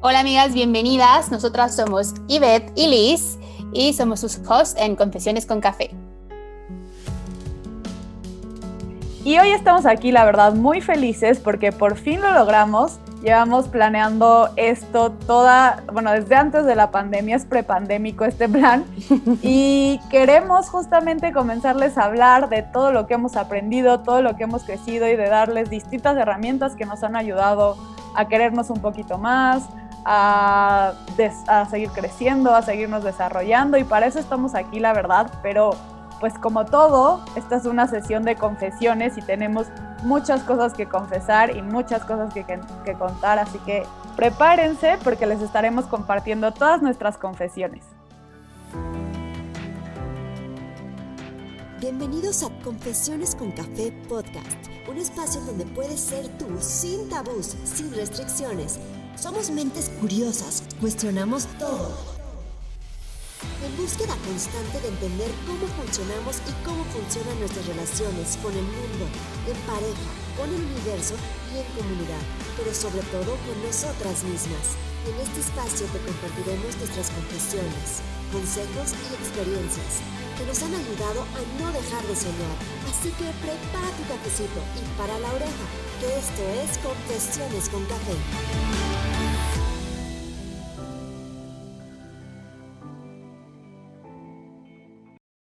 Hola amigas, bienvenidas. Nosotras somos Yvette y Liz y somos sus hosts en Confesiones con Café. Y hoy estamos aquí, la verdad, muy felices porque por fin lo logramos. Llevamos planeando esto toda, bueno, desde antes de la pandemia, es prepandémico este plan. Y queremos justamente comenzarles a hablar de todo lo que hemos aprendido, todo lo que hemos crecido y de darles distintas herramientas que nos han ayudado a querernos un poquito más, a, a, seguir creciendo, a seguirnos desarrollando y para eso estamos aquí, la verdad, pero pues como todo, esta es una sesión de confesiones y tenemos muchas cosas que confesar y muchas cosas que, que, que contar, así que prepárense porque les estaremos compartiendo todas nuestras confesiones. Bienvenidos a Confesiones con Café Podcast, un espacio donde puedes ser tú sin tabús, sin restricciones. Somos mentes curiosas, cuestionamos todo búsqueda constante de entender cómo funcionamos y cómo funcionan nuestras relaciones con el mundo, en pareja, con el universo y en comunidad, pero sobre todo con nosotras mismas. En este espacio te compartiremos nuestras confesiones, consejos y experiencias que nos han ayudado a no dejar de soñar. Así que prepara tu cafecito y para la oreja, que esto es Confesiones con Café.